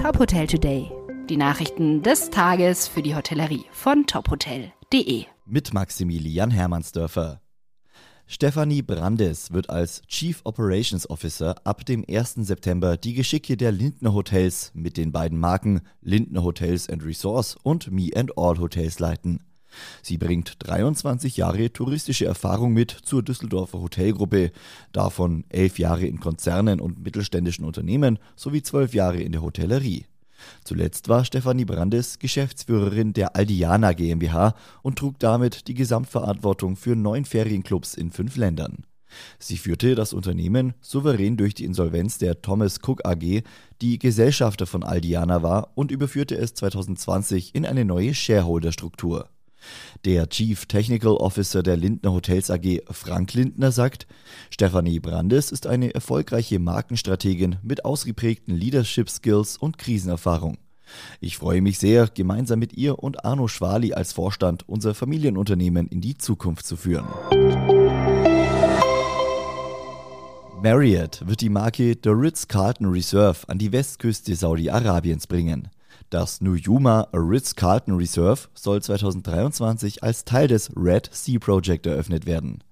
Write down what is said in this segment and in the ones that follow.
Top Hotel Today. Die Nachrichten des Tages für die Hotellerie von tophotel.de. Mit Maximilian Hermannsdörfer. Stefanie Brandes wird als Chief Operations Officer ab dem 1. September die Geschicke der Lindner Hotels mit den beiden Marken Lindner Hotels and Resorts und Me and All Hotels leiten. Sie bringt 23 Jahre touristische Erfahrung mit zur Düsseldorfer Hotelgruppe, davon 11 Jahre in Konzernen und mittelständischen Unternehmen sowie 12 Jahre in der Hotellerie. Zuletzt war Stefanie Brandes Geschäftsführerin der Aldiana GmbH und trug damit die Gesamtverantwortung für neun Ferienclubs in fünf Ländern. Sie führte das Unternehmen souverän durch die Insolvenz der Thomas Cook AG, die Gesellschafter von Aldiana war, und überführte es 2020 in eine neue Shareholder-Struktur. Der Chief Technical Officer der Lindner Hotels AG, Frank Lindner, sagt, Stefanie Brandes ist eine erfolgreiche Markenstrategin mit ausgeprägten Leadership Skills und Krisenerfahrung. Ich freue mich sehr, gemeinsam mit ihr und Arno Schwali als Vorstand unser Familienunternehmen in die Zukunft zu führen. Marriott wird die Marke The Ritz-Carlton Reserve an die Westküste Saudi-Arabiens bringen. Das Nuyuma Ritz-Carlton Reserve soll 2023 als Teil des Red Sea Project eröffnet werden.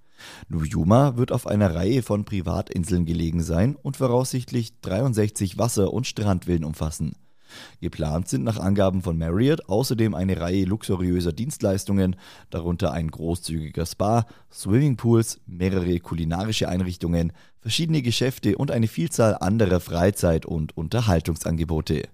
Nuyuma wird auf einer Reihe von Privatinseln gelegen sein und voraussichtlich 63 Wasser- und Strandvillen umfassen. Geplant sind nach Angaben von Marriott außerdem eine Reihe luxuriöser Dienstleistungen, darunter ein großzügiger Spa, Swimmingpools, mehrere kulinarische Einrichtungen, verschiedene Geschäfte und eine Vielzahl anderer Freizeit- und Unterhaltungsangebote.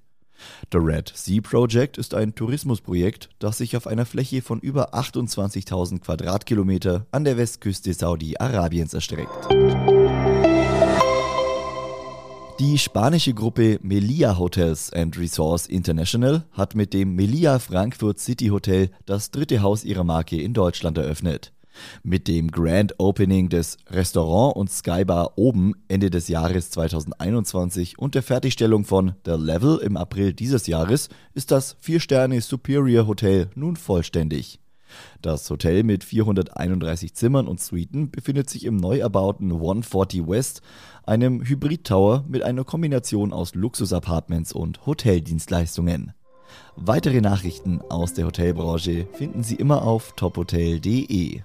The Red Sea Project ist ein Tourismusprojekt, das sich auf einer Fläche von über 28.000 Quadratkilometer an der Westküste Saudi-Arabiens erstreckt. Die spanische Gruppe Melia Hotels and Resorts International hat mit dem Melia Frankfurt City Hotel das dritte Haus ihrer Marke in Deutschland eröffnet. Mit dem Grand Opening des Restaurant und Skybar oben Ende des Jahres 2021 und der Fertigstellung von The Level im April dieses Jahres ist das 4-Sterne Superior Hotel nun vollständig. Das Hotel mit 431 Zimmern und Suiten befindet sich im neu erbauten 140 West, einem Hybrid-Tower mit einer Kombination aus Luxus-Apartments und Hoteldienstleistungen. Weitere Nachrichten aus der Hotelbranche finden Sie immer auf tophotel.de.